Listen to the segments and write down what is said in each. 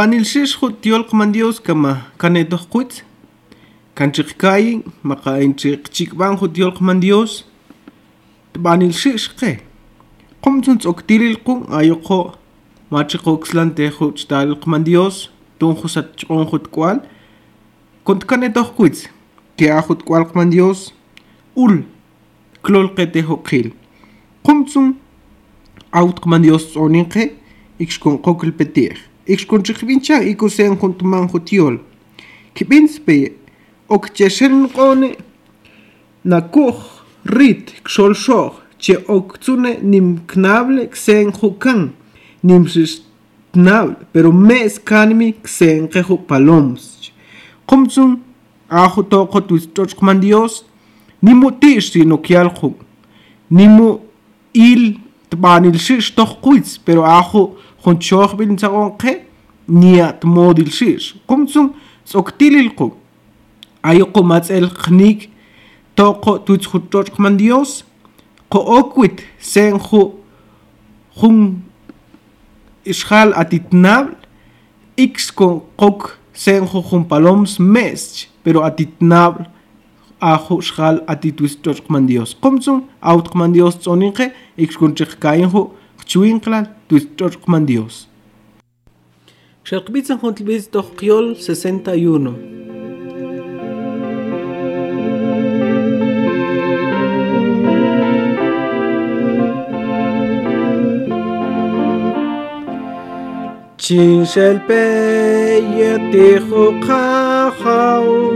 Banilxish jutiol man Dios kama kanetos kuitz. Kanchikkai maka inchikchikban jutiol man Dios. Banilxish ke. Kumtsuns oktilil kun ayoko machikoxlan te jutstal man Dios. Tunjusat chonjut kual. Khut kwal. Kont kaneto khut. Ke a khut kwal kman Dios. Ul. Klol qete hoqil. Qumtun out kman Dios oninqe. Ixkon qokil petir. Ixkon chikbincha ikusen juntuman jutiol. Kibinspe ok cheshen qone nakuj rit xol xoj che ok tsune nim knable ksen jukan nim knable pero mes kanimi ksen qeju paloms qumtsun aju toqa tuistochqman Dios nimu tixti nokialqu nimu il tbanilxix toqquitz pero aju junchojb'il nsaqonqe nia tmodilxix qumtsun tz'oktililqu ayoqu matz'el qnik toqo tuitzjuchochqman Dios qo'okwit senju jun ixjal atitnabl iks kon qok sen paloms mes pero atitnabl ajo shal atitus toch man dios. Qumtsun aut man dios tsoninqe x con chikain ju chuinqlan tu toch man dios Xerqbitzan Jontlbiz Toqiol 61 شین شل پیتی خوقا خاو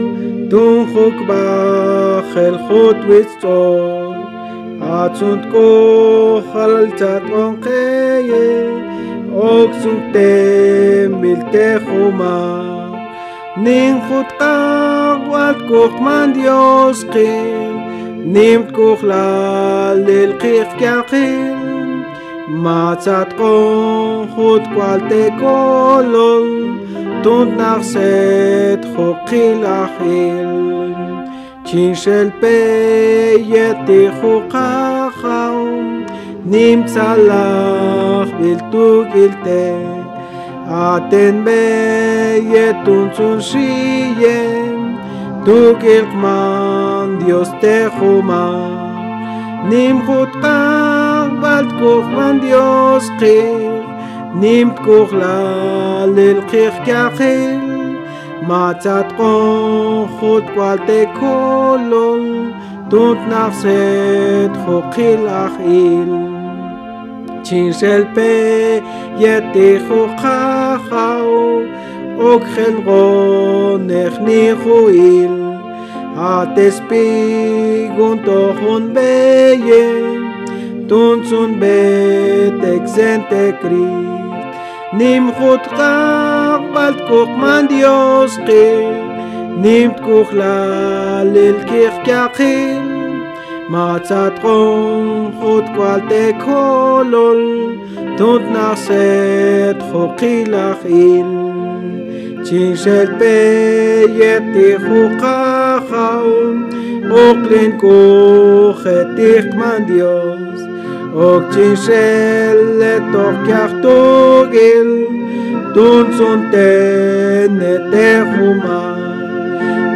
دون خوک با خل خود ویستو آتسوند کو خلال چات اونقیه اوکسون تمیل تخوما نین خود قاقوات کوخ من دیوز قیل نیم کوخ لال للقیخ کیا قیل Matzatko hut kolol Tunt nachset hokil achil. Chinshel peyeti hukachau Nimtzalach biltugilte Aten beyetun tun shiyem Tugilkman Dios te huma Nimchutkan bald koch man dios khir nim koch la lel khir ka khil ma tat ko khot kwal te kolol tot nafset khokhil akhil chin sel pe yete khokhao ok go nekh khuil hat es pi gun to khun beyen تونسون بيتك زنت كريت نيم خود قاق بلد كوخ من ديوسقي نيم تكوخ للكيخ كاقيل ما تتقوم خود كوالتك هولول تونت نحسد خوقي لخيل چین شل پیتی خوقا خون اقلین کو خطیق من دیوست Ogchin shelle tokyach togil Tun sun tene te chuma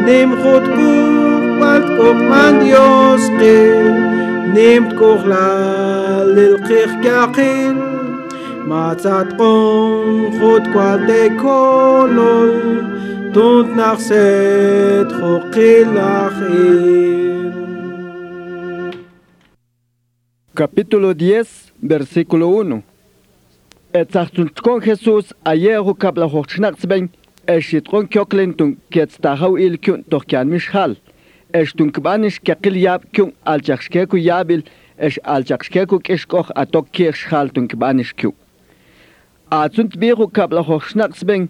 Nim chut kuk bald kuk man yoski Nimt kuk lal il kich kachin Matzat kon chut kwa de kolol. Tunt nach set chukil achim capítulo 10, versículo 1. Etzachtun Jesus ayeru kabla hochschnatzben, eschitron kyoklin tun ketstahau il kyun tochkian mishal. Esch tun kbanisch kakil yab kyun alchachskeku yabil, esch alchachskeku kishkoch atok kirschal tun kbanisch kyun. Azunt biru kabla hochschnatzben,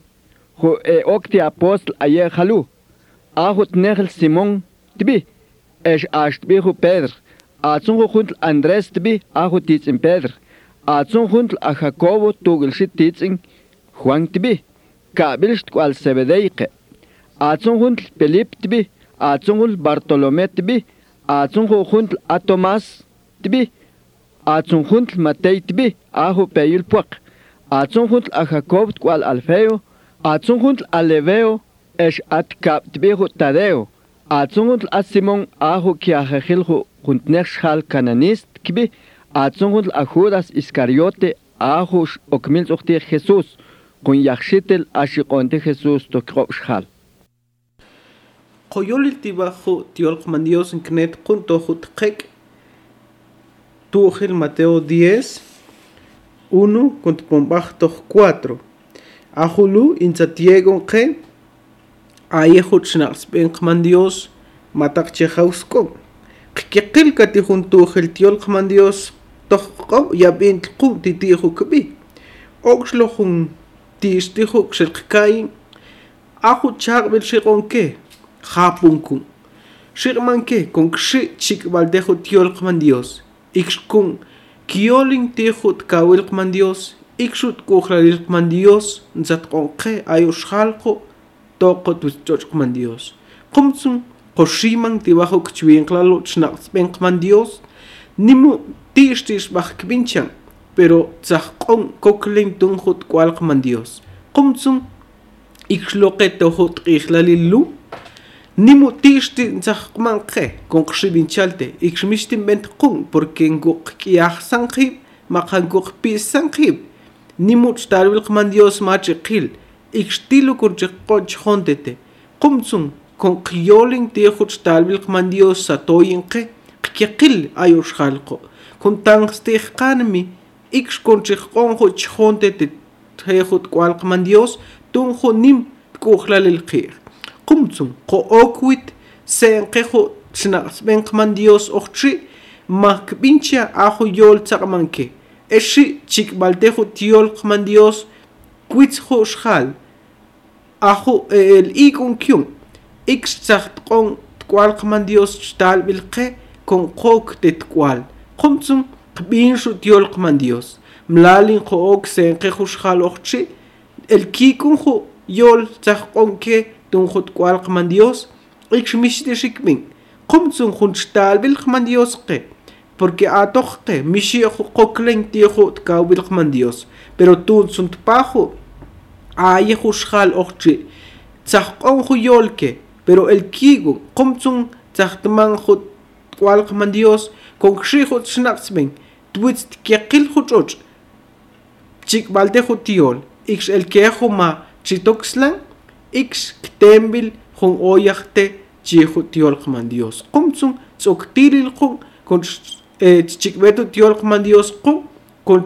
ho e ok die Apostel ayer halu. Ahut nechel Simon, tbi, esch asht biru Pedr. Ацунго хүндл Андрес тби аху тицэн Педр. Ацун хүндл Ахаково тугэлшит тицэн Хуан тби. Кабилшт куал Себедейке. Ацун хүндл Пелип тби. Ацун хүндл Бартоломе тби. Ацун хүндл Атомас тби. Ацун хүндл Матей тби. Аху пэйюл пуак. Ацун хүндл Ахаков куал Алфео. Ацун хүндл Алевео. Эш ат кап тби ху Тадео. At kap tbehu tadeo. Atzunguntl a Simón ajo kiajejilju juntnexhal cananist kibi. Atzunguntl a Judas Iscariote ajo okmilzuchti Jesús. Kun yaxhitel ashiqonte Jesús tokropshal. qoyolil tibajo tiolqman Dios en knet junto jutqek Tugel Mateo 10 1 contra 4 Ajulu inzatiegon que აიეხუჩნახს პენხმანდიოს მატაკჩეხავსკო ქიკილკატი ხუნტუ ხელტიოლ ხმანდიოს ტოხყო იაპინტყუ დიტიხუკბი ოქშლოხუნ დისტიხუკ შელყკაი ახუ ჩაყბილ შიყონკე ხაპუნკუ შიყმანკე კონკში ჩიკვალდეხუ ტიოლ ხმანდიოს იქშკუნ კიოლინ ტიხუტ კავილ ხმანდიოს იქშუტ კუხრალილ ხმანდიოს ნზატყონყე აიუშხალყო toqo tuchochqman Dios. Qumsun qoshiman tiwajo kchwienqlalo chnaqspenqman Dios. Nimu tixtixbaj kbinchan pero tzajqon koklen tunjut kualqman Dios. Qumsun ikxloqe tojo tqijlalilu nimu tixtin tzajqman qe kon qxibinchalte ikxmixtin bentqun porque Pis maqankuqpisanqib nimu chtarwilqman Dios machiqil ixtilu kurchiqqo chjontete qumtsum kon qiyolin tixuch talbil qmandiosa toyinqi qkiqil ayoshxalqo kon tanxtixqanmi ikx konchiqqonjo chjontete tejut kualqmandios tunjo nim tkuqlalilqih qumtsum qo okwit senqejo chnaqsben qmandios oqchi mahkbincha ajo yol tzaqmanke exi chikbaltejo tiol qmandios Dios kwitjo xjal ajo el ikun kyun ix tsahtqon tkualqman Dios chtal bilqe con qok de tkual qumtsun qbinshu tiolqman Dios. Mlalin qo ok senqejo xjal oqchi el kikun jo yol tsaqonke tun khut kwal qman Dios. Ik mish de shikmin. Qum tsun khun shtal bil qman Dios qe. Porque a toqte mishi qoklen ti khut ka bil qman Dios. Pero tun tsun tpajo ay khushal oqchi tsaqon pero el kigo qum tsun tsahtman khut kwal Dios con kshi khut shnaxmen twits chik el kejo ma chitoxlan ix ktembil oyajte chihu tiolqman Dios. Qumtsun tzoktiril qum con chikbetu tiolqman Dios qum con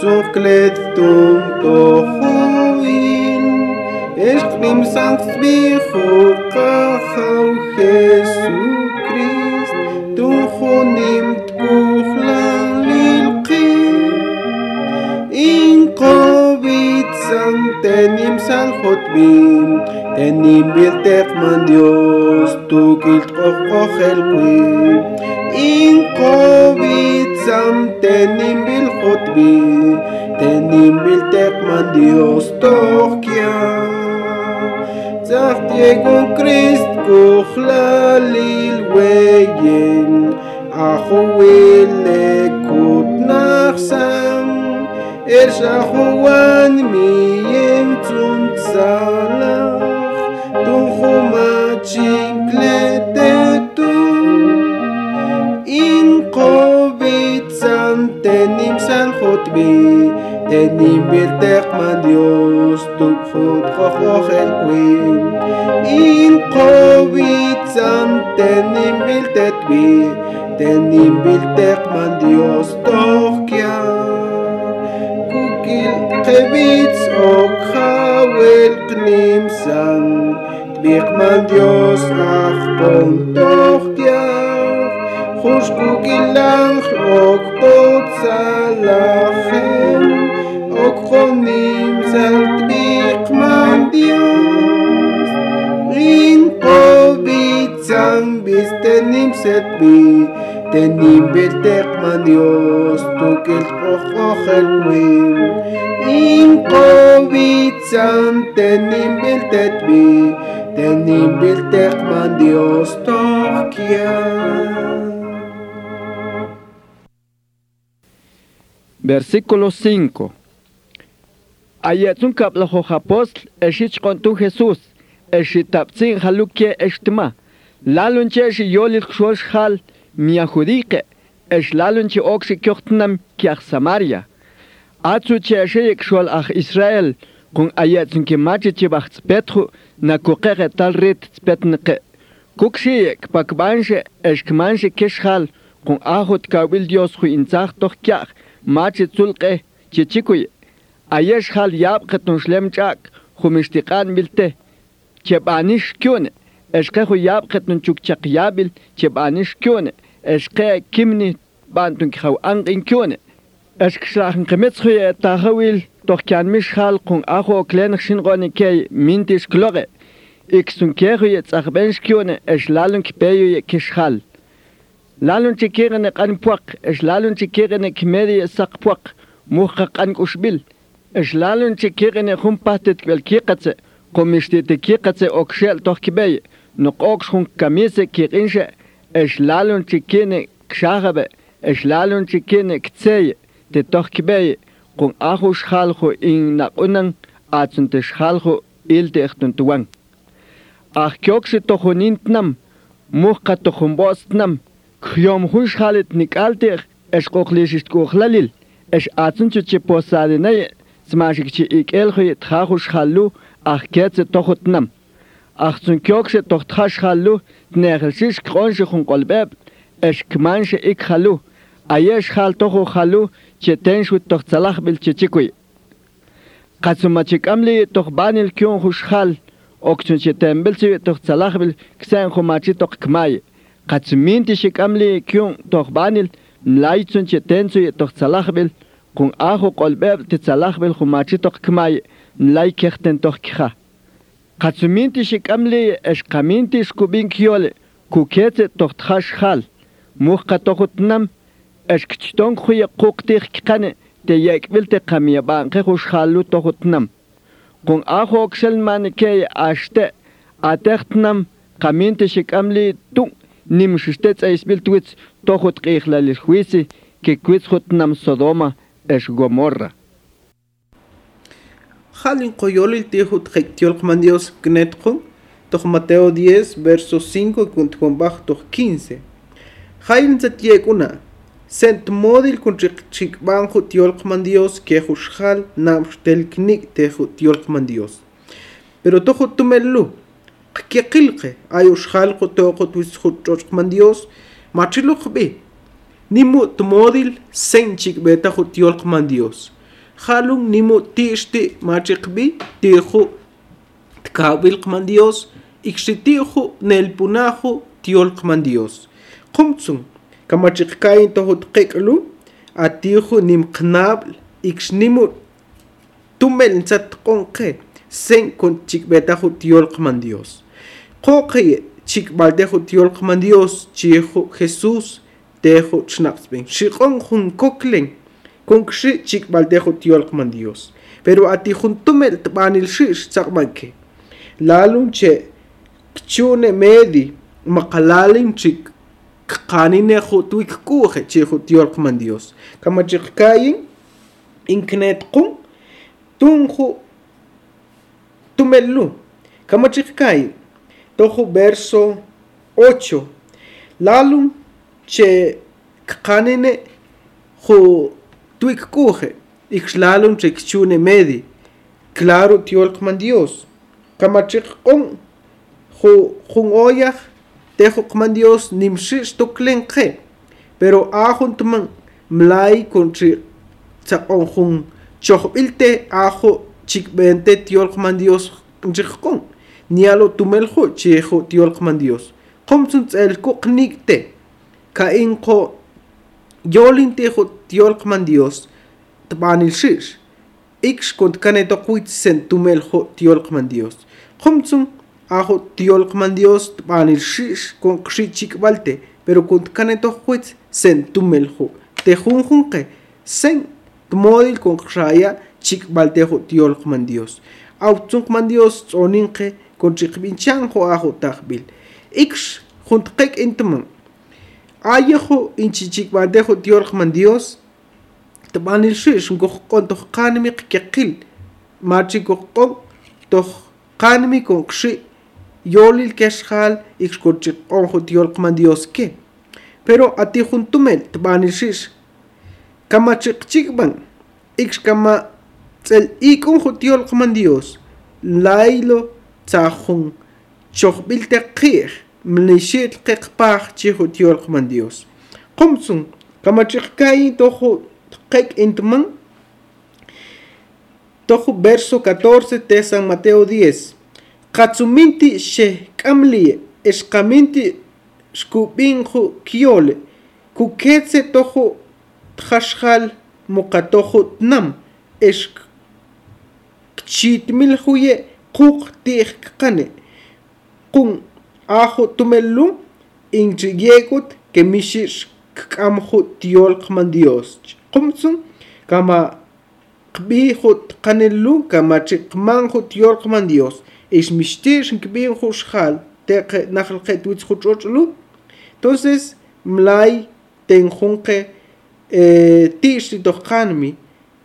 צוף קלט פטום תוכו אין, איך נמסנקס ביחו, Tenim salchot bim, tenim biltef mandios, tu kilt koch el qui. In covid sam tenim bilchot bim, tenim biltef mandios, tokia. Zaftiego Christ kuchlalil weyen, achu willekut nachsam. Ershachuan miyem tzun tzalach Dun chumachim kletetu In kovitzan tenim san chutbi Tenim birtek man Dios tuk chut chochoch el kwin In kovitzan tenim biltetbi Tenim biltek man Dios levitz ok khawel knim san tbikh man dios nach pon doch ja khush ku gilang ok pot salachem ok khonim zal tbikh man dios rin po bitzan bis tenim set bi Tenim beltek man Dios Tukel och och el wim In povitsang tenim beltet bi Tenim beltek man Dios Toch Versículo 5. Ayetsun kapla apóstol, eshich kontu Jesús, eshitapzin halukie eshtma. Lalunche eshi yolit xol xal, Mia Judike echlalenche ogse kjortenam kiach Samaria. Azu tjecheek xol ach Israel kun ajetzen kematjeche wachts Petru na kokere talret spetneke. Kukshiek pakbanje eshkmanje keshal kun ahot kawil dios khu inzach doch kiach mache zulke tjechikuye. Ayeshal yabqet nun schlemchak khumishtiqan bilte. Chebanish kyone. Eshkhu yabqet nun chukchaq yabil chebanish kyone. es Eske kimni bantun khau an in kyone. Es geschlagen kemets khoye tagawil doch kan mich hal kun acho klen shin gone ke mintis klore. Ik sun kere jetzt ach bench kyone es lalun kbeyo ye kishal. Lalun kirene kan puak es lalun kirene kmeri sak puak muqa kan kushbil. Es lalun kirene khum patet kwel kikatse komishtete kikatse okshel doch kbey. Nok ok shun kamise kirinje es lalun chikine kshabe, es lalun chikine ktsey, te toch kbey, kun ahu schalchu in na unan, atsun te schalchu il te echtun tuan. Ach kyokse tochun intnam, muhka tochun bostnam, khyom hun schalit nik alter, es kochlisist kochlalil, es atsun chu che posadinay, smashik chi ik elchu tchachu schalu, ach ketze tochutnam. Achtzun Kjose doch trasch hallo, nere sich kronche hun Kolbeb, ech kmanche ik hallo, ayesh hal toch hallo, che tenchu toch zalach bil chechikui. Qatsumachik amli toch banil kyon hushal, okchun che tembel che toch zalach bil ksen humachi toch kmai. Qatsuminti shik amli kyon toch banil, mlaichun che tenchu toch zalach bil, kun ahu Kolbeb te zalach bil humachi toch kmai, mlai kechten toch kha. Katsuminti shikamli eshkaminti skubin kiole, kukete tohthash hal, muhka es eshkchiton huye kuktih kikane, te yekvil te kamia banke hushhalu tohutnam. Kun aho oksel manike ashte, atehtnam, kaminti shikamli tung, nimshistets aisbil twits tohut kihlali huisi, kikwits hutnam Sodoma es Gomorra. Jalin coyolil tihu tjektiol Dios gnetjo, toch Mateo 10, verso 5 con baj toch 15. Jalin zatiekuna, sent modil con chikbanjo tiol Dios que jushal nam tel knik teju tiol Dios. Pero tojo tumelu, que qilqe ayushal ko tojo tuis Dios, machilo khbe, nimu tmodil senchik beta khu tiol χάλουν νήμο τίστη μάτσεκμπι τίχου τκά βιλκμαντιός ηξιτίχου νελπουνάχου τιόλκμαντιός. Κομτσουν, καμάτσεκκάιν το χωτκέκλου ατίχου νήμ κνάβλ ηξ νήμο τούμελν τσατκόνκε σέν κον τσικβέταχου τιόλκμαντιός. Κόκαιε τσικβαλτέχου τιόλκμαντιός τσίχου Χεσούς τέχου τσνάπτσπιν. Σιχόν χουν κόκλεν kunxi chikbaldejo tiolkman Dios. Pero atijuntumel tbanilxish tzakmanke. Lalun che kchune medi makalalin chik kkanine jutuik kuje chihu tiolkman Dios. Kama chikkayin inknet kun tunju tumelu. Kama chikkayin tojo verso 8. Lalun che kkanine jutuik tuik kuje ixlalun che chune medi. Claro tiol man dios. Kamachik on jun oyaj tejo man dios nimshish to klenke pero ahun tuman mlai con chi tsaqon jun chohbilte ajo chikbente tiolkman Dios nchikon nialo tumeljo chejo tiolkman Dios. Qomtsun tselko qnikte. Kainko tiolkman Dios shish. Ix kont kaneto kuit sen tumeljo tiolkman Dios. Tiolkman Dios tbanil shish kon qshi chikbalte pero kont kaneto kuit sen tumeljo te junjunque sen tmodil con raya chik baltejo tiolkman Dios. Autzunqman Dios tsoninqe con chikbinchanjo ajo takbil ix juntqek intman. Ayejo inchichik baltejo tiolkman Dios tbanil shish ngoh kon toh qanmi qeqil machi goh kon toh qanmi con qshi yolil keshal con chikqonjo tiolkman Dios ke pero ati juntumel tbanil shish kama chiqchikban ix kama tsel kman lailo tsajun choqbil teqir mnishit qeqpaj chi jutiol kman Dios kama Kijk in temen. Verso 14 te San Mateo 10. Katsuminti she kamli eskaminti skubinhu kiole. Kuketse tohu tchashal mukatohu tnam. Esk kchitmilhuye kuk tihkane. Kun ahu tumelu intrigekut kemishir kamhu tiol kman Dios. qumtsun kama qb'i ju tqanellu kama chiqman ju tyor qman dios. Ixmixti xinkb'in ju xjal teq najl qe twitz ju ch'och'lu entonces mlay tenjun qe e, ti'x titohqanmi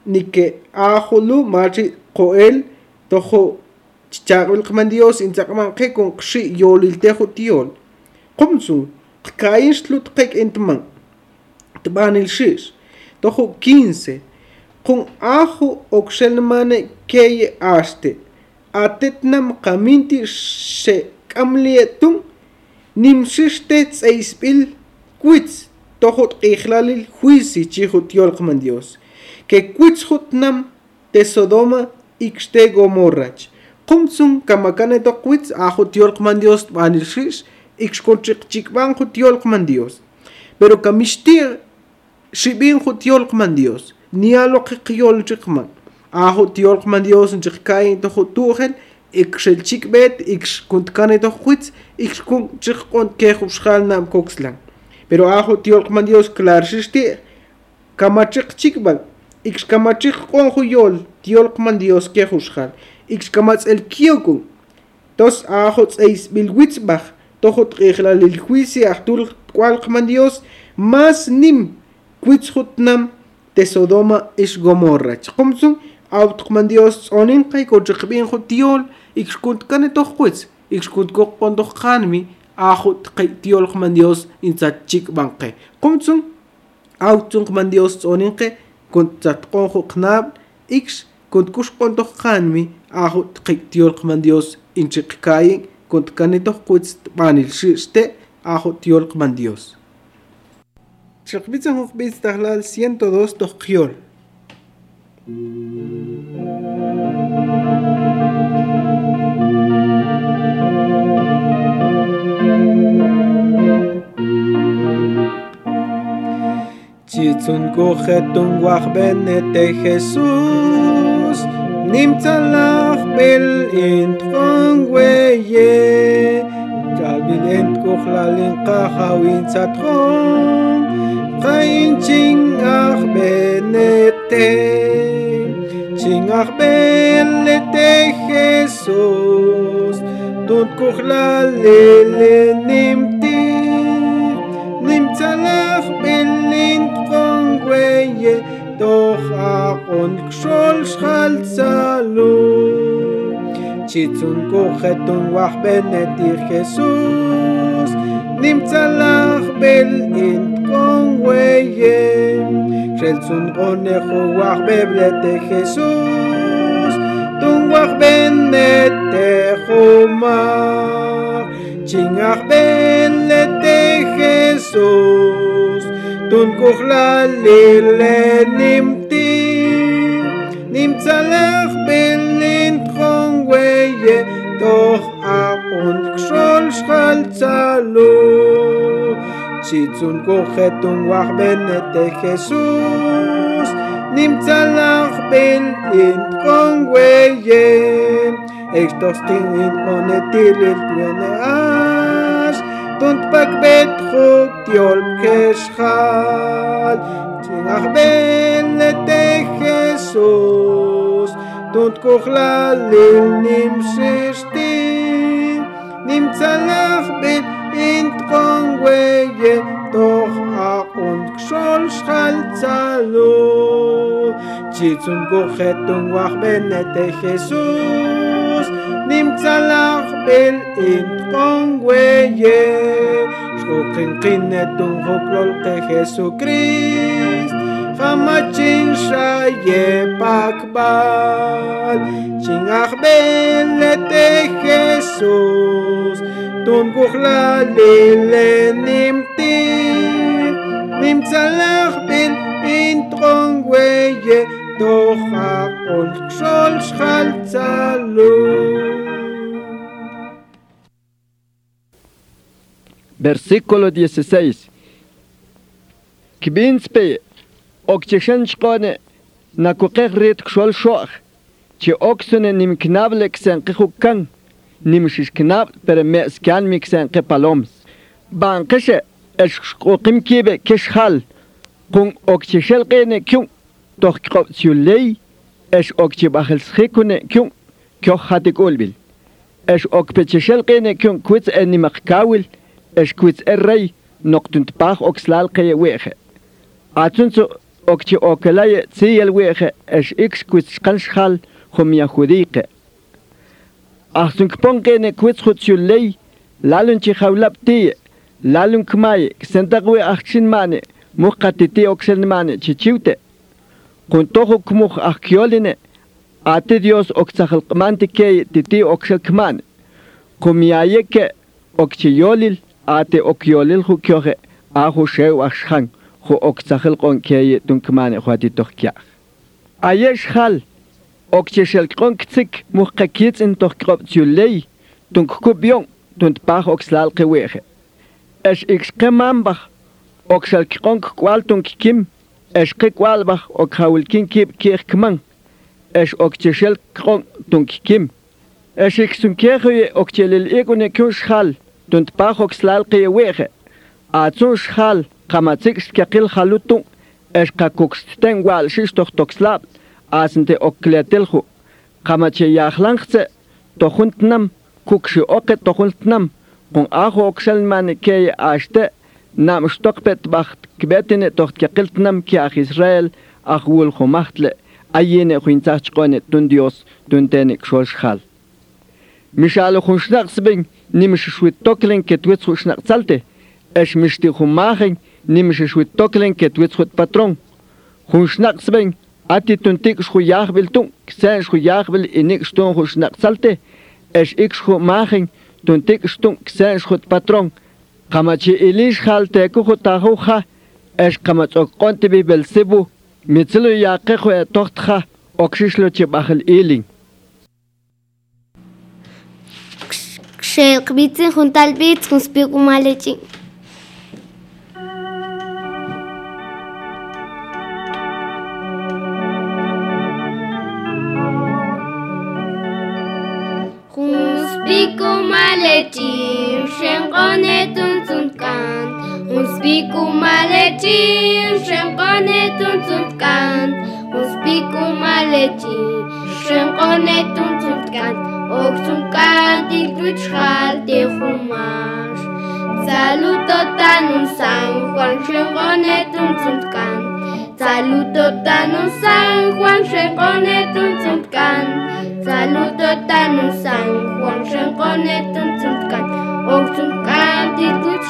nike ajulu machi qo'el toho chichaq'b'il qman dios intzaq'man qe kon yolil yoliltej tiol tiyol. Qumtsun lut qek entman k'intman tb'anil xix' tojo 15 qun ajo okshelmane keye aste. Atetnam qaminti she kamlietun. Nimshishte tseisbil kwitz tohot qihlalil juici chihut yolqman Dios. Que kuitzhut nam te Sodoma ixte Gomorrach. Qumtsun kamakane to kuitz ahut yolqman Dios banil shish ixkonchik chikban hut yolqman Dios. Pero kamishtir shibin hut yolqman Dios nialo qiqyol chikman ahut yolqman Dios nchikkain to hutuhel ikshel chikbet iksh kuntkane to kuitz iksh kun chikon ke hubshal nam kokslan pero ajo tiolqman Dios clarxixti kamachik chikban ix kamachik qonju yol tiolqman Dios ke juxjal ix kamatz el kiokun tos ajo tseis bilwitzbach tojo tqijla lil juicio ahtul qualqman Dios más nim გვიცხუტნამ დე სოდომა იშ გომორა ჩხუმცუ ავტყმანდიოს წონინ ყაი გოჯყბინ ხო დიოლ იქშკუნტკანე დოხყვიც იქშკუნტ გოყონდო ხანმი ახუ ტყი დიოლ ხმანდიოს ინცა ჩიკ ბანყე ყუმცუ ავტუნ ხმანდიოს წონინ ყე გონცატ ყონხო ხნაბ იქშ გონტკუშ ყონდო ხანმი ახუ ტყი დიოლ ხმანდიოს ინჩი ყკაი გონტკანე დოხყვიც ბანილში შტე ახუ დიოლ ხმანდიოს. Shakbitzan hukbitz tahlal 102 toqiol. Chitzun kojetun wachbenete Jesús Nimtzalach bil intron weye Kalbil ent kuchlalin kahawin satron Vain chingach benete, chingach belete Jesus, tun kuchlale le nimti, nimtzalach belint kongweye, doch akon kshol shchal tzalu. Chitzun kuchetun wach benetich Jesus, nimtzalach belint Conweye, Shelsun Onejo, beblete Jesús, Tunguar Benete Jomar, Chingar Benete Jesús, Tuncujla Lile Nimti, Nimtzalach Belin Conweye, Doch Aon Kshol Shaltzalus. שיצון כוחתום ווח בנתך jesús נמצא לך בין אינטרון גוויין אקטוס טינין פונטילית ונאש תונטפק בדחוק טיול כשחל צינח בין לתך jesús תונטכוך לליל נמששתי נמצא לך בין Intron weje doch a und schol schalzalo Chitzun gochet un wach benete Jesus. Nimtzalach bel intron weje Schokin kinet un hoklol te Jesus Christ. Hamachin shaye pakbal. Chin ach belete Jesus. וכללי לנמתין נמצא לך בין אינטרונג ויה דוחה כל כשול Versículo 16 Kbinspe Okcheshen shkone Nakukek rit kshol shoach Che oksune nimknable ksen kikukan nimişiş per meskan miksen qepaloms. Bankışe eşqoqim kibe keshhal Kun okçeşel qene kim toqqo syulley eş okçe bahil skikune kim kyoh hatik ulbil. Eş okpeçeşel qene kim kuits enni makkawil eş kuits errey noqtunt pah okslal qeye wexe. Atsunsu okçe okelaye tsiyel wexe eş ikş kuits qanshal yahudiqe. Ach sun kponkene kwezchotio lei, lalun chi hawlap tie, lalun kmaye, ksentague achsin mane, muqatite oksen mane, chichiwte. Kuntohu kmuh achkioline, ate dios oksahalkmante keye titi oksalkmane. Kumiyayeke okchiyolil, ate okyolil hukyohe, ahu shew achshang, hu oksahalkon keye tunkmane huatitoh kyach. Ayesh hal, og jeg skal kronksik muhkakit en toch krop tjulei, dunk kubjong, dunk bach og slal gewege. Es ik skemambach, og skal kronk kwal kim, es kik walbach og hawil kin kip kirk es og tjeshel kronk dunk kim. Es ik sun kerje og tjelil egone kun schal, dunk bach og slal gewege. A zun schal, kamatik skakil halutung, es kakuksten wal shistoch tok. asnte okleatelhu qamache yaxlanqse tojuntnam kukxi oqe tojuntnam qon ajo oxelmane ke ashte nam shtokpet bacht kbetene tohtkeqiltnam ki Israel aj wulhumachtle ayene huintzachqone tun Dios tuntene xolxal mishalo khunshnaxbin nimish shwitoklen ketwetz khunshnaxalte esh mishti khumachin nimish shwitoklen patron khunshnaxbin Atituntik schu jaagwil tung, sen schu jaagwil in ik stoon goed nak salte, es ik schu maging, toen tik stunk sen schut patron. Kamachi ilish halte kuchu tahuha, es kamach ook konte bi bel sibu, mitzilu yaqichu e tochtcha, okshishlo chib achel iling. כשהרביצים חונטל ביץ, חונספירו מלצ'ים. وسبيكم مالتي شنقانتون تنتكان وسبيكم مالتي شنقانتون تنتكان وكتنكان تلتوش خالتي خماش Saluto tan San Juan Shengonetun Tsuntkan Saluto tan San Juan Shengonetun Tsuntkan Saluto tan San Juan Shengonetun Tsuntkan Ok Tsuntkan Titut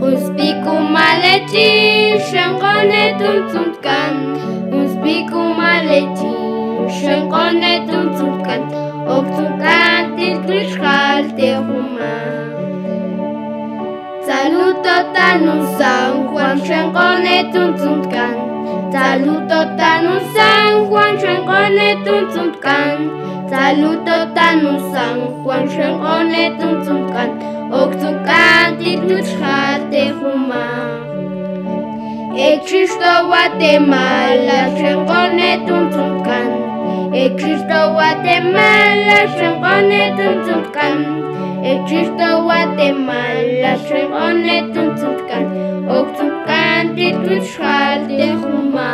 Успіку малетішенько не тумцунткан, Успіку малетішенько не тумцунткан, Окцунткан ти кришхаль те гума. Saluto tanu San Juan Shenko ne tumcuntkán, Saluto tanu San Juan Shenko ne tumcuntkán, Saluto tanu San Juan Shenko ne tumcuntkán. ოქტოკანტით ნუცხადე ხუმა ექშიშტოვატე მალა შენყონე თუმთუმკან ექშიშტოვატე მალა შენყონე თუმთუმკან ექშიშტოვატე მალა შენყონე თუმთუმკან ოქტოკანტით ნუცხადე ხუმა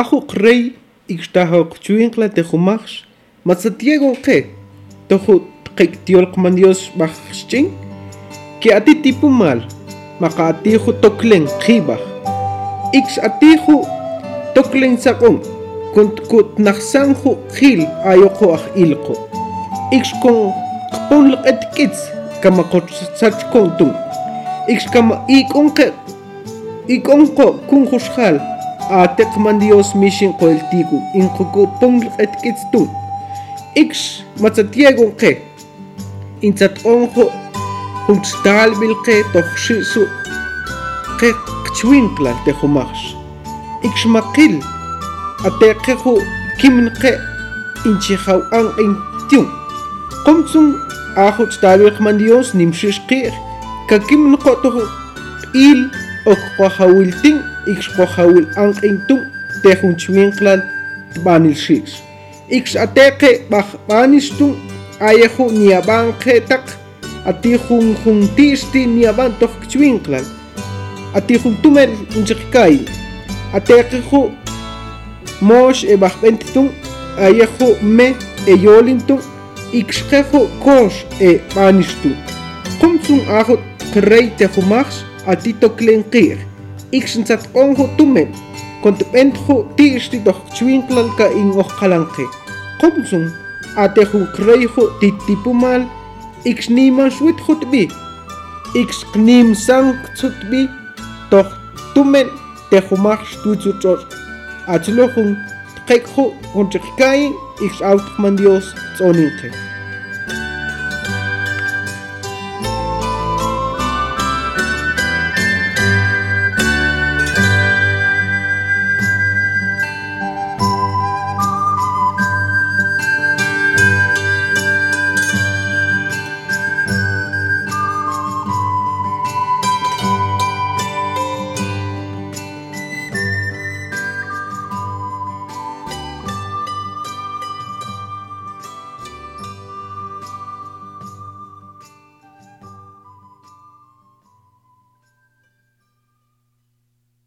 ახუ ყრეი იქშტაჰო ქჩუინყლა დეხუმახშ Mas Santiago, ¿qué? tohu qiktiolqmanios bajxchin que atitipumal maqatihu toklen qibaj. Ix atihu toklen saqom kuntkunajsanju qil ayoqoaj ilqo. Ix kon Ik kamaqotsachkontun ix kama ikonqe ikonqo kunjuxjal ateqman dios mixin Kits inqokoponlqetkitztun matsatiagonqe intsat'onqu juntztal vilqe tojxi'su qe qchwinklan tejumajx ikxmaqil ateqe ju kimnqe inchijaw'an q'intiun qomtsun aju tztab'il qman dios nimxixqij kakimnqo toj q'il okqojawiltin ikxqojawil'an q'intun Banil tb'anilxix iksateke bakbanistung ayehu niabang ketak ati hun hun tisti niabang toch kchwinklan ati hun tumer injikai ateke hu mosh e bakbentung ayehu me e yolintung ikskehu kosh e Banistu. kumtsung ahut kreite humachs atito klenqir iksensat ongo tumel ho tiisti doch chwinklan ka in ochkalanqe qumsun atejukray ju titipumal ikxniman xuit jutbi ikxqnimsan ktutbi tohtumen tejumaj xtuitzutroch achlo jun tqekju junchejkayin ixawtqman dios tzoninqej